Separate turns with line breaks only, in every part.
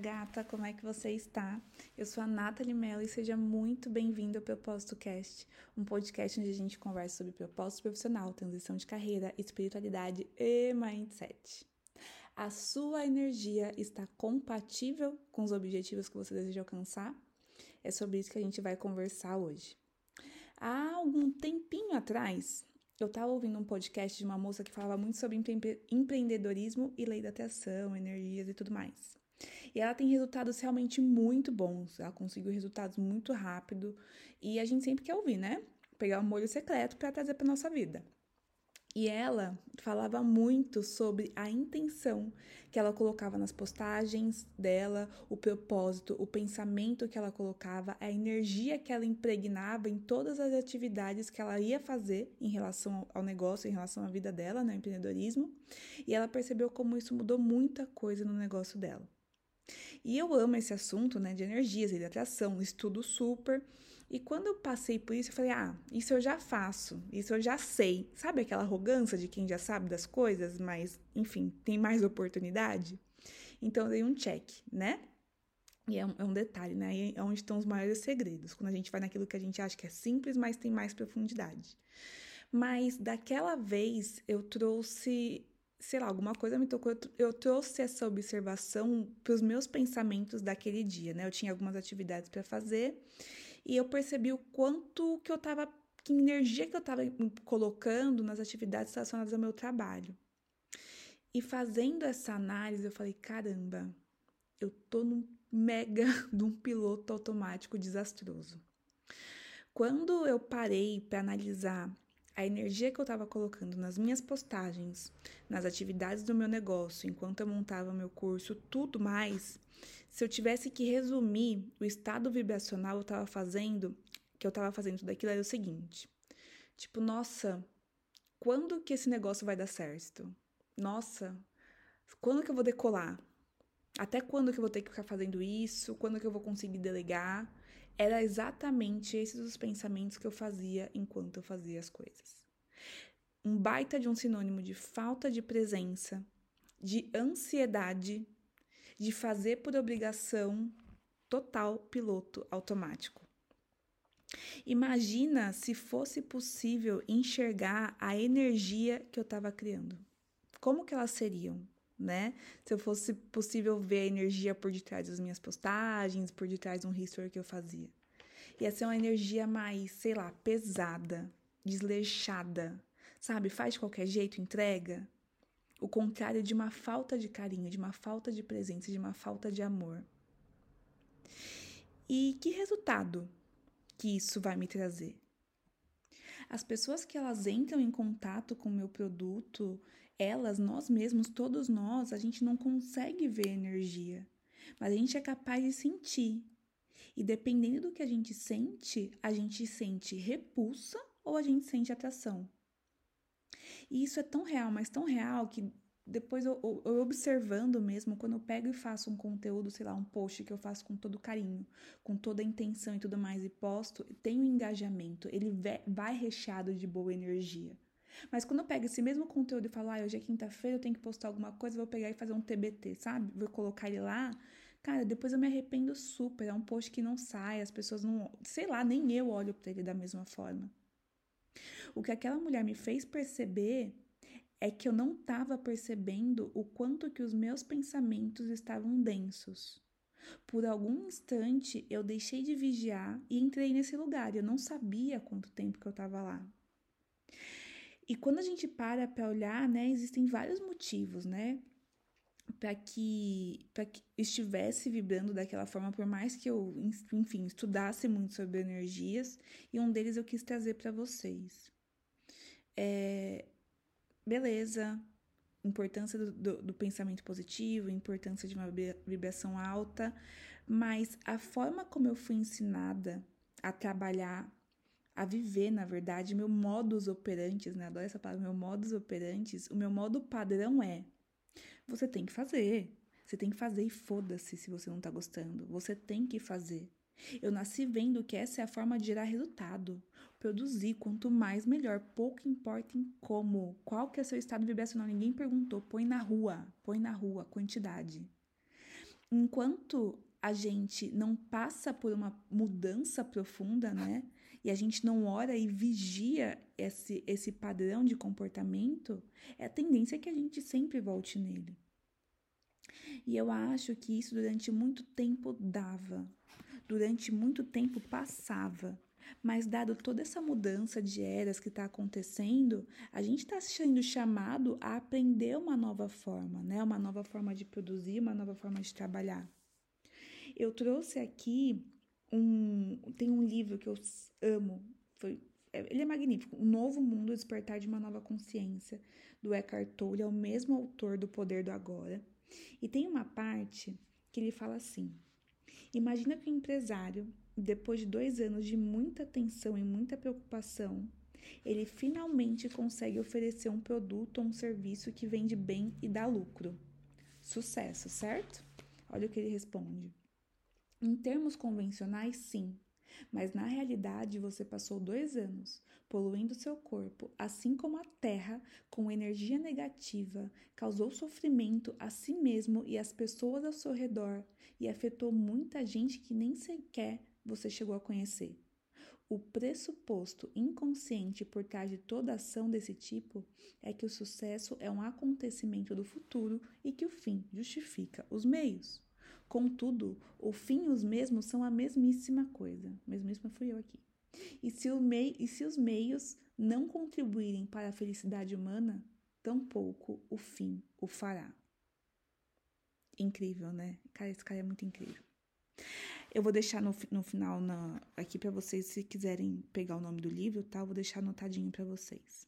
gata, como é que você está? Eu sou a Nathalie Mello e seja muito bem-vindo ao Propósito Cast, um podcast onde a gente conversa sobre propósito profissional, transição de carreira, espiritualidade e mindset. A sua energia está compatível com os objetivos que você deseja alcançar? É sobre isso que a gente vai conversar hoje. Há algum tempinho atrás, eu estava ouvindo um podcast de uma moça que falava muito sobre empre empreendedorismo e lei da atração, energias e tudo mais. E ela tem resultados realmente muito bons, ela conseguiu resultados muito rápido e a gente sempre quer ouvir, né? Pegar um molho secreto para trazer para nossa vida. E ela falava muito sobre a intenção que ela colocava nas postagens dela, o propósito, o pensamento que ela colocava, a energia que ela impregnava em todas as atividades que ela ia fazer em relação ao negócio, em relação à vida dela, no né, empreendedorismo. E ela percebeu como isso mudou muita coisa no negócio dela. E eu amo esse assunto, né, de energias, de atração, estudo super. E quando eu passei por isso, eu falei: ah, isso eu já faço, isso eu já sei. Sabe aquela arrogância de quem já sabe das coisas, mas, enfim, tem mais oportunidade? Então eu dei um check, né? E é um, é um detalhe, né? É onde estão os maiores segredos. Quando a gente vai naquilo que a gente acha que é simples, mas tem mais profundidade. Mas daquela vez eu trouxe sei lá, alguma coisa me tocou. Eu, trouxe essa observação para os meus pensamentos daquele dia, né? Eu tinha algumas atividades para fazer e eu percebi o quanto que eu tava, que energia que eu estava colocando nas atividades relacionadas ao meu trabalho. E fazendo essa análise, eu falei: caramba, eu tô num mega de um piloto automático desastroso. Quando eu parei para analisar a energia que eu estava colocando nas minhas postagens, nas atividades do meu negócio, enquanto eu montava meu curso, tudo mais, se eu tivesse que resumir o estado vibracional eu estava fazendo, que eu estava fazendo tudo aquilo, era o seguinte: tipo, nossa, quando que esse negócio vai dar certo? Nossa, quando que eu vou decolar? Até quando que eu vou ter que ficar fazendo isso? Quando que eu vou conseguir delegar? Era exatamente esses os pensamentos que eu fazia enquanto eu fazia as coisas. Um baita de um sinônimo de falta de presença, de ansiedade, de fazer por obrigação total piloto automático. Imagina se fosse possível enxergar a energia que eu estava criando. Como que elas seriam? Né? Se eu fosse possível ver a energia por detrás das minhas postagens, por detrás de um history que eu fazia. Ia ser uma energia mais, sei lá, pesada, desleixada, sabe? Faz de qualquer jeito, entrega. O contrário de uma falta de carinho, de uma falta de presença, de uma falta de amor. E que resultado que isso vai me trazer? As pessoas que elas entram em contato com o meu produto, elas, nós mesmos, todos nós, a gente não consegue ver energia, mas a gente é capaz de sentir. E dependendo do que a gente sente, a gente sente repulsa ou a gente sente atração. E isso é tão real, mas tão real que depois eu, eu, eu, observando mesmo, quando eu pego e faço um conteúdo, sei lá, um post que eu faço com todo carinho, com toda a intenção e tudo mais, e posto, tem um engajamento, ele vai recheado de boa energia. Mas quando eu pego esse mesmo conteúdo e falo, ah, hoje é quinta-feira, eu tenho que postar alguma coisa, vou pegar e fazer um TBT, sabe? Vou colocar ele lá. Cara, depois eu me arrependo super. É um post que não sai, as pessoas não. Sei lá, nem eu olho para ele da mesma forma. O que aquela mulher me fez perceber é que eu não estava percebendo o quanto que os meus pensamentos estavam densos. Por algum instante eu deixei de vigiar e entrei nesse lugar. Eu não sabia quanto tempo que eu estava lá. E quando a gente para para olhar, né, existem vários motivos, né, para que que estivesse vibrando daquela forma, por mais que eu, enfim, estudasse muito sobre energias, e um deles eu quis trazer para vocês. É, beleza, importância do, do, do, pensamento positivo, importância de uma vibração alta, mas a forma como eu fui ensinada a trabalhar a viver, na verdade, meu modus operantes, né? Adoro essa palavra, meu modus operantes. O meu modo padrão é: você tem que fazer. Você tem que fazer e foda-se se você não tá gostando. Você tem que fazer. Eu nasci vendo que essa é a forma de gerar resultado. Produzir, quanto mais melhor. Pouco importa em como. Qual que é seu estado vibracional? Ninguém perguntou. Põe na rua. Põe na rua. Quantidade. enquanto a gente não passa por uma mudança profunda, né? E a gente não ora e vigia esse, esse padrão de comportamento, é a tendência que a gente sempre volte nele. E eu acho que isso durante muito tempo dava, durante muito tempo passava. Mas, dado toda essa mudança de eras que está acontecendo, a gente está sendo chamado a aprender uma nova forma, né? Uma nova forma de produzir, uma nova forma de trabalhar. Eu trouxe aqui um. Tem um livro que eu amo, foi, ele é magnífico. O Novo Mundo, Despertar de uma Nova Consciência, do Eckhart Tolle, é o mesmo autor do Poder do Agora. E tem uma parte que ele fala assim: Imagina que o empresário, depois de dois anos de muita tensão e muita preocupação, ele finalmente consegue oferecer um produto ou um serviço que vende bem e dá lucro. Sucesso, certo? Olha o que ele responde. Em termos convencionais, sim, mas na realidade você passou dois anos poluindo seu corpo, assim como a Terra, com energia negativa, causou sofrimento a si mesmo e às pessoas ao seu redor e afetou muita gente que nem sequer você chegou a conhecer. O pressuposto inconsciente por trás de toda ação desse tipo é que o sucesso é um acontecimento do futuro e que o fim justifica os meios. Contudo, o fim e os mesmos são a mesmíssima coisa. Mesmíssima fui eu aqui. E se, mei e se os meios não contribuírem para a felicidade humana, tampouco o fim o fará. Incrível, né? Cara, esse cara é muito incrível. Eu vou deixar no, no final na, aqui para vocês, se quiserem pegar o nome do livro, tá? Eu vou deixar anotadinho para vocês.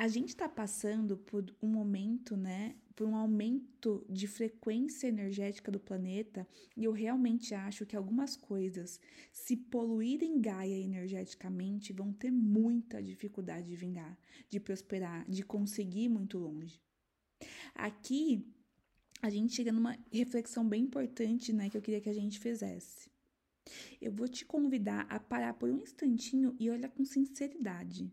A gente está passando por um momento, né, por um aumento de frequência energética do planeta, e eu realmente acho que algumas coisas, se poluírem Gaia energeticamente, vão ter muita dificuldade de vingar, de prosperar, de conseguir muito longe. Aqui, a gente chega numa reflexão bem importante, né, que eu queria que a gente fizesse. Eu vou te convidar a parar por um instantinho e olhar com sinceridade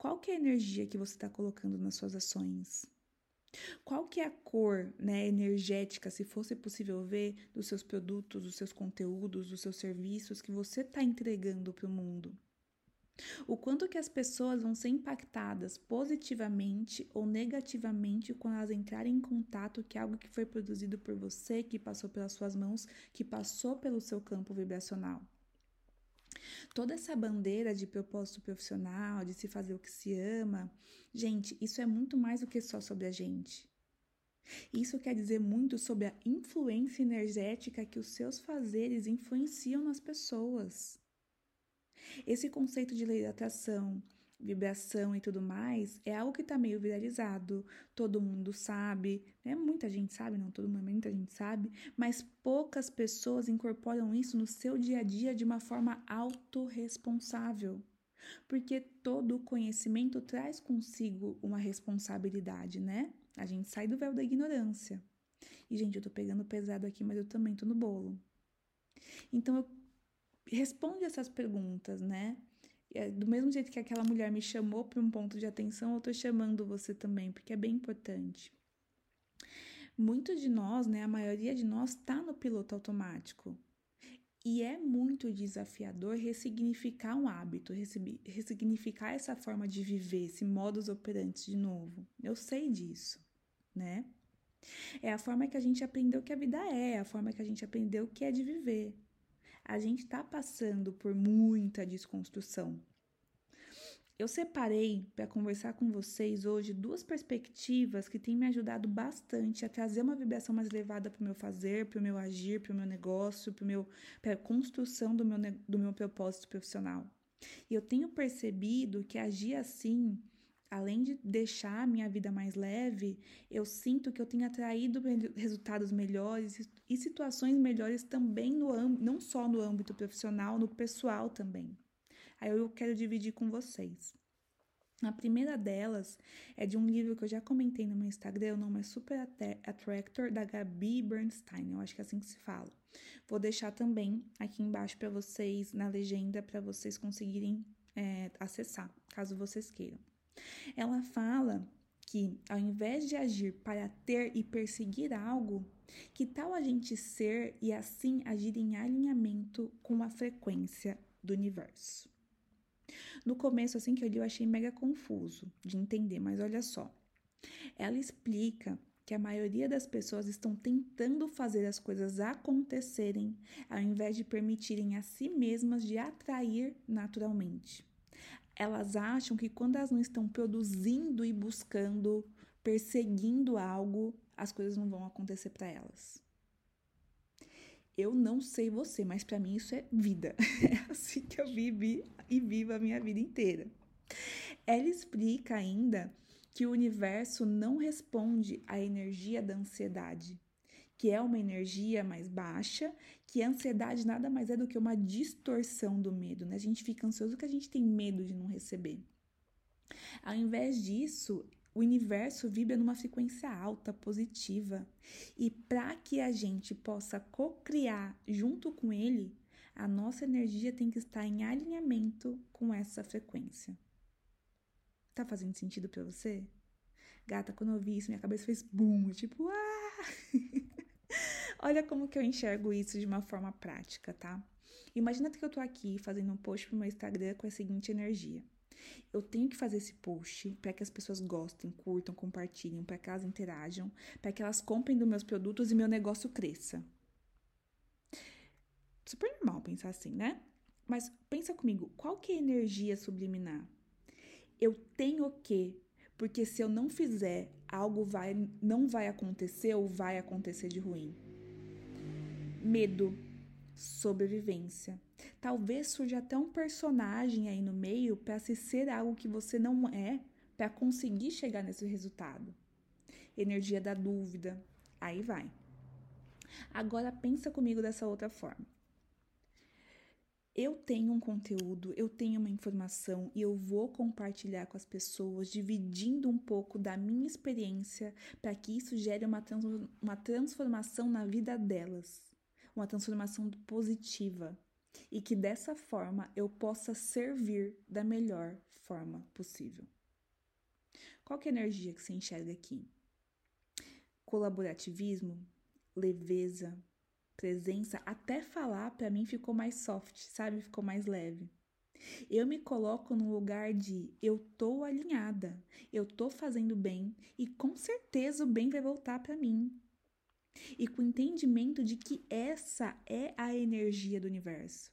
qual que é a energia que você está colocando nas suas ações? Qual que é a cor né, energética, se fosse possível ver, dos seus produtos, dos seus conteúdos, dos seus serviços que você está entregando para o mundo? O quanto que as pessoas vão ser impactadas positivamente ou negativamente quando elas entrarem em contato que é algo que foi produzido por você, que passou pelas suas mãos, que passou pelo seu campo vibracional. Toda essa bandeira de propósito profissional, de se fazer o que se ama, gente, isso é muito mais do que só sobre a gente. Isso quer dizer muito sobre a influência energética que os seus fazeres influenciam nas pessoas. Esse conceito de lei da atração, vibração e tudo mais, é algo que está meio viralizado, todo mundo sabe, né? Muita gente sabe, não todo mundo, muita gente sabe, mas poucas pessoas incorporam isso no seu dia a dia de uma forma autorresponsável. Porque todo conhecimento traz consigo uma responsabilidade, né? A gente sai do véu da ignorância. E, gente, eu tô pegando pesado aqui, mas eu também tô no bolo. Então, eu responde essas perguntas, né? É, do mesmo jeito que aquela mulher me chamou para um ponto de atenção, eu estou chamando você também, porque é bem importante. Muitos de nós, né, a maioria de nós, está no piloto automático. E é muito desafiador ressignificar um hábito, ressignificar essa forma de viver, esse modus operandi de novo. Eu sei disso, né? É a forma que a gente aprendeu que a vida é, a forma que a gente aprendeu que é de viver a gente está passando por muita desconstrução. Eu separei para conversar com vocês hoje duas perspectivas que têm me ajudado bastante a trazer uma vibração mais elevada para o meu fazer, para o meu agir, para o meu negócio, para a construção do meu, do meu propósito profissional. E eu tenho percebido que agir assim além de deixar a minha vida mais leve, eu sinto que eu tenho atraído resultados melhores e situações melhores também no não só no âmbito profissional, no pessoal também. Aí eu quero dividir com vocês. A primeira delas é de um livro que eu já comentei no meu Instagram, o nome é Super Attractor, da Gabi Bernstein, eu acho que é assim que se fala. Vou deixar também aqui embaixo para vocês, na legenda, para vocês conseguirem é, acessar, caso vocês queiram. Ela fala que, ao invés de agir para ter e perseguir algo, Que tal a gente ser e assim agir em alinhamento com a frequência do universo? No começo, assim que eu li, eu achei mega confuso de entender, mas olha só. Ela explica que a maioria das pessoas estão tentando fazer as coisas acontecerem ao invés de permitirem a si mesmas de atrair naturalmente. Elas acham que quando elas não estão produzindo e buscando, perseguindo algo, as coisas não vão acontecer para elas. Eu não sei você, mas para mim isso é vida. É assim que eu vivi e vivo a minha vida inteira. Ela explica ainda que o universo não responde à energia da ansiedade, que é uma energia mais baixa, que a ansiedade nada mais é do que uma distorção do medo, né? A gente fica ansioso porque a gente tem medo de não receber. Ao invés disso, o universo vibra numa frequência alta, positiva. E para que a gente possa co-criar junto com ele, a nossa energia tem que estar em alinhamento com essa frequência. Tá fazendo sentido para você? Gata, quando eu vi isso, minha cabeça fez boom, tipo, ah! Olha como que eu enxergo isso de uma forma prática, tá? Imagina que eu tô aqui fazendo um post pro meu Instagram com a seguinte energia. Eu tenho que fazer esse post para que as pessoas gostem, curtam, compartilhem, para que elas interajam, para que elas comprem dos meus produtos e meu negócio cresça. Super normal pensar assim, né? Mas pensa comigo, qual que é a energia subliminar? eu tenho que, porque se eu não fizer, algo vai não vai acontecer ou vai acontecer de ruim. Medo, sobrevivência. Talvez surja até um personagem aí no meio para se ser algo que você não é, para conseguir chegar nesse resultado. Energia da dúvida. Aí vai. Agora pensa comigo dessa outra forma eu tenho um conteúdo, eu tenho uma informação e eu vou compartilhar com as pessoas, dividindo um pouco da minha experiência para que isso gere uma, trans uma transformação na vida delas, uma transformação positiva e que dessa forma eu possa servir da melhor forma possível. Qual é a energia que você enxerga aqui? Colaborativismo, leveza, presença, até falar para mim ficou mais soft, sabe? Ficou mais leve. Eu me coloco no lugar de eu tô alinhada, eu tô fazendo bem e com certeza o bem vai voltar para mim. E com o entendimento de que essa é a energia do universo.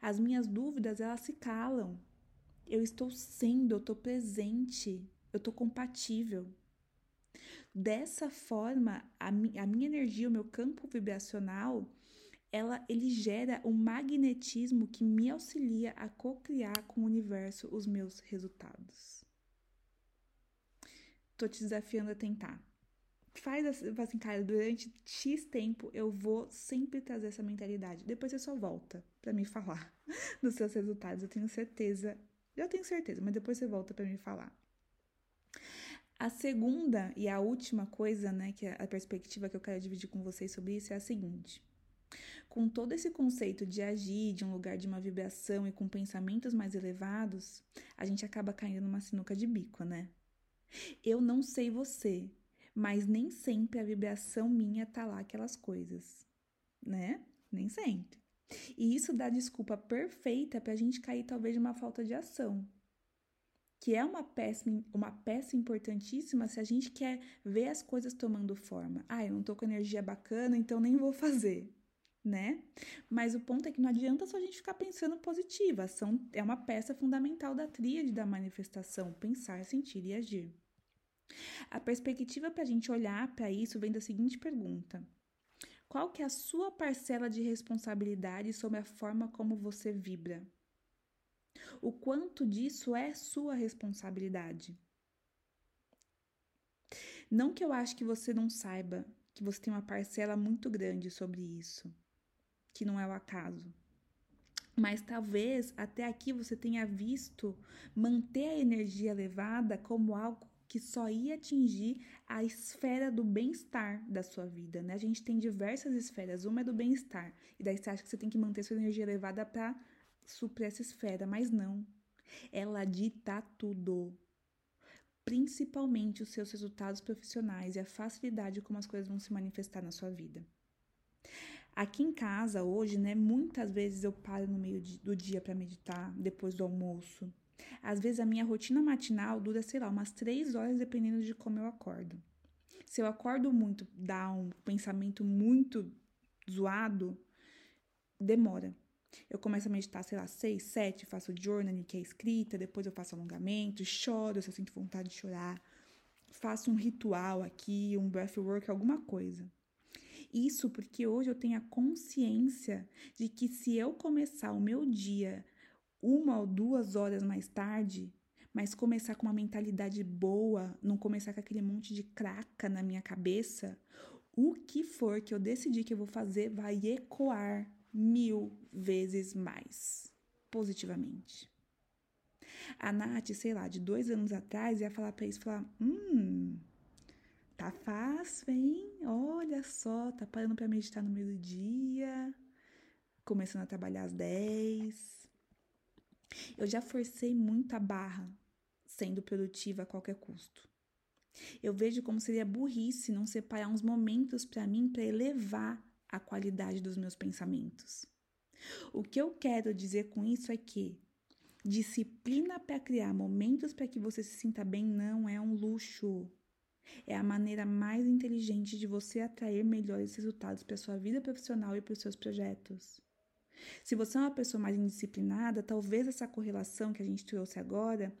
As minhas dúvidas, elas se calam. Eu estou sendo, eu estou presente, eu estou compatível. Dessa forma, a, mi, a minha energia, o meu campo vibracional, ela, ele gera um magnetismo que me auxilia a co-criar com o universo os meus resultados. Tô te desafiando a tentar. Faz assim, cara, durante X tempo eu vou sempre trazer essa mentalidade. Depois você só volta para me falar dos seus resultados. Eu tenho certeza, eu tenho certeza, mas depois você volta para me falar. A segunda e a última coisa, né, que é a perspectiva que eu quero dividir com vocês sobre isso é a seguinte. Com todo esse conceito de agir de um lugar de uma vibração e com pensamentos mais elevados, a gente acaba caindo numa sinuca de bico, né? Eu não sei você, mas nem sempre a vibração minha tá lá aquelas coisas, né? Nem sempre. E isso dá desculpa perfeita pra gente cair talvez de uma falta de ação, que é uma peça, uma peça importantíssima se a gente quer ver as coisas tomando forma. Ah, eu não tô com energia bacana, então nem vou fazer, né? Mas o ponto é que não adianta só a gente ficar pensando positiva. Ação é uma peça fundamental da tríade da manifestação: pensar, sentir e agir. A perspectiva para a gente olhar para isso vem da seguinte pergunta: Qual que é a sua parcela de responsabilidade sobre a forma como você vibra? O quanto disso é sua responsabilidade. Não que eu acho que você não saiba que você tem uma parcela muito grande sobre isso, que não é o acaso. Mas talvez até aqui você tenha visto manter a energia elevada como algo que só ia atingir a esfera do bem-estar da sua vida, né? A gente tem diversas esferas, uma é do bem-estar, e daí você acha que você tem que manter sua energia elevada para suprir essa esfera, mas não. Ela dita tudo. principalmente os seus resultados profissionais e a facilidade como as coisas vão se manifestar na sua vida. Aqui em casa, hoje, né, muitas vezes eu paro no meio do dia para meditar, depois do almoço. Às vezes a minha rotina matinal dura, sei lá, umas três horas, dependendo de como eu acordo. Se eu acordo muito, dá um pensamento muito zoado, demora. Eu começo a meditar, sei lá, seis, sete, faço journaling, que é escrita, depois eu faço alongamento, choro se eu sinto vontade de chorar, faço um ritual aqui, um breathwork, alguma coisa. Isso porque hoje eu tenho a consciência de que se eu começar o meu dia uma ou duas horas mais tarde, mas começar com uma mentalidade boa, não começar com aquele monte de craca na minha cabeça, o que for que eu decidir que eu vou fazer vai ecoar mil vezes mais positivamente. A Nath, sei lá, de dois anos atrás, ia falar para isso, falar, hum, Tá fácil, hein? Olha só, tá parando para meditar no meio do dia, começando a trabalhar às 10. Eu já forcei muito a barra sendo produtiva a qualquer custo. Eu vejo como seria burrice não separar uns momentos para mim para elevar a qualidade dos meus pensamentos. O que eu quero dizer com isso é que disciplina para criar momentos para que você se sinta bem não é um luxo. É a maneira mais inteligente de você atrair melhores resultados para sua vida profissional e para os seus projetos. Se você é uma pessoa mais indisciplinada, talvez essa correlação que a gente trouxe agora,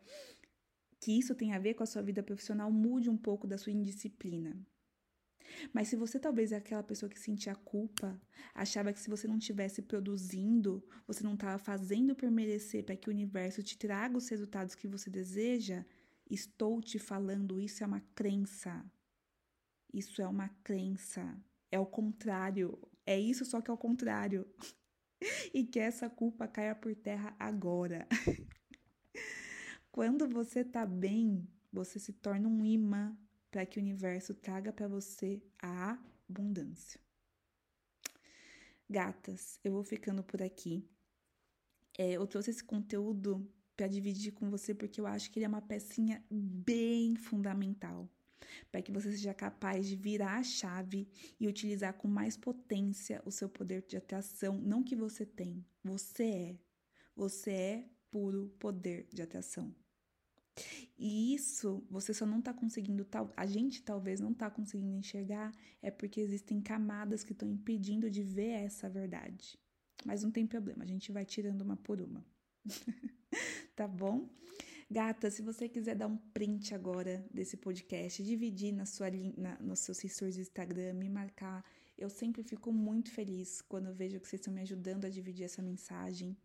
que isso tem a ver com a sua vida profissional, mude um pouco da sua indisciplina. Mas se você talvez é aquela pessoa que sentia culpa, achava que se você não estivesse produzindo, você não estava fazendo por merecer para que o universo te traga os resultados que você deseja, Estou te falando, isso é uma crença. Isso é uma crença. É o contrário. É isso, só que é o contrário. e que essa culpa caia por terra agora. Quando você tá bem, você se torna um imã para que o universo traga para você a abundância. Gatas, eu vou ficando por aqui. É, eu trouxe esse conteúdo para dividir com você porque eu acho que ele é uma pecinha bem fundamental para que você seja capaz de virar a chave e utilizar com mais potência o seu poder de atração, não que você tem, você é. Você é puro poder de atração. E isso você só não está conseguindo, a gente talvez não está conseguindo enxergar, é porque existem camadas que estão impedindo de ver essa verdade. Mas não tem problema, a gente vai tirando uma por uma. tá bom? Gata, se você quiser dar um print agora desse podcast, dividir na sua na, nos seus stories do Instagram, me marcar, eu sempre fico muito feliz quando eu vejo que vocês estão me ajudando a dividir essa mensagem.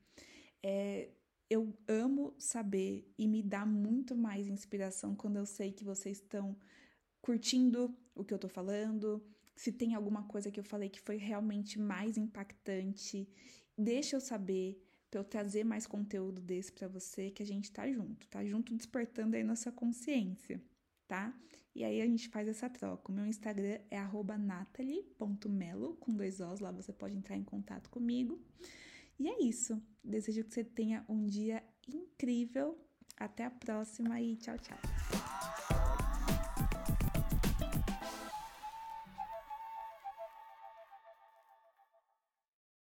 É, eu amo saber e me dá muito mais inspiração quando eu sei que vocês estão curtindo o que eu tô falando, se tem alguma coisa que eu falei que foi realmente mais impactante, deixa eu saber para eu trazer mais conteúdo desse para você, que a gente tá junto, tá junto despertando aí nossa consciência, tá? E aí a gente faz essa troca. O meu Instagram é @natalie.melo com dois Os, lá você pode entrar em contato comigo. E é isso. Desejo que você tenha um dia incrível. Até a próxima e tchau, tchau.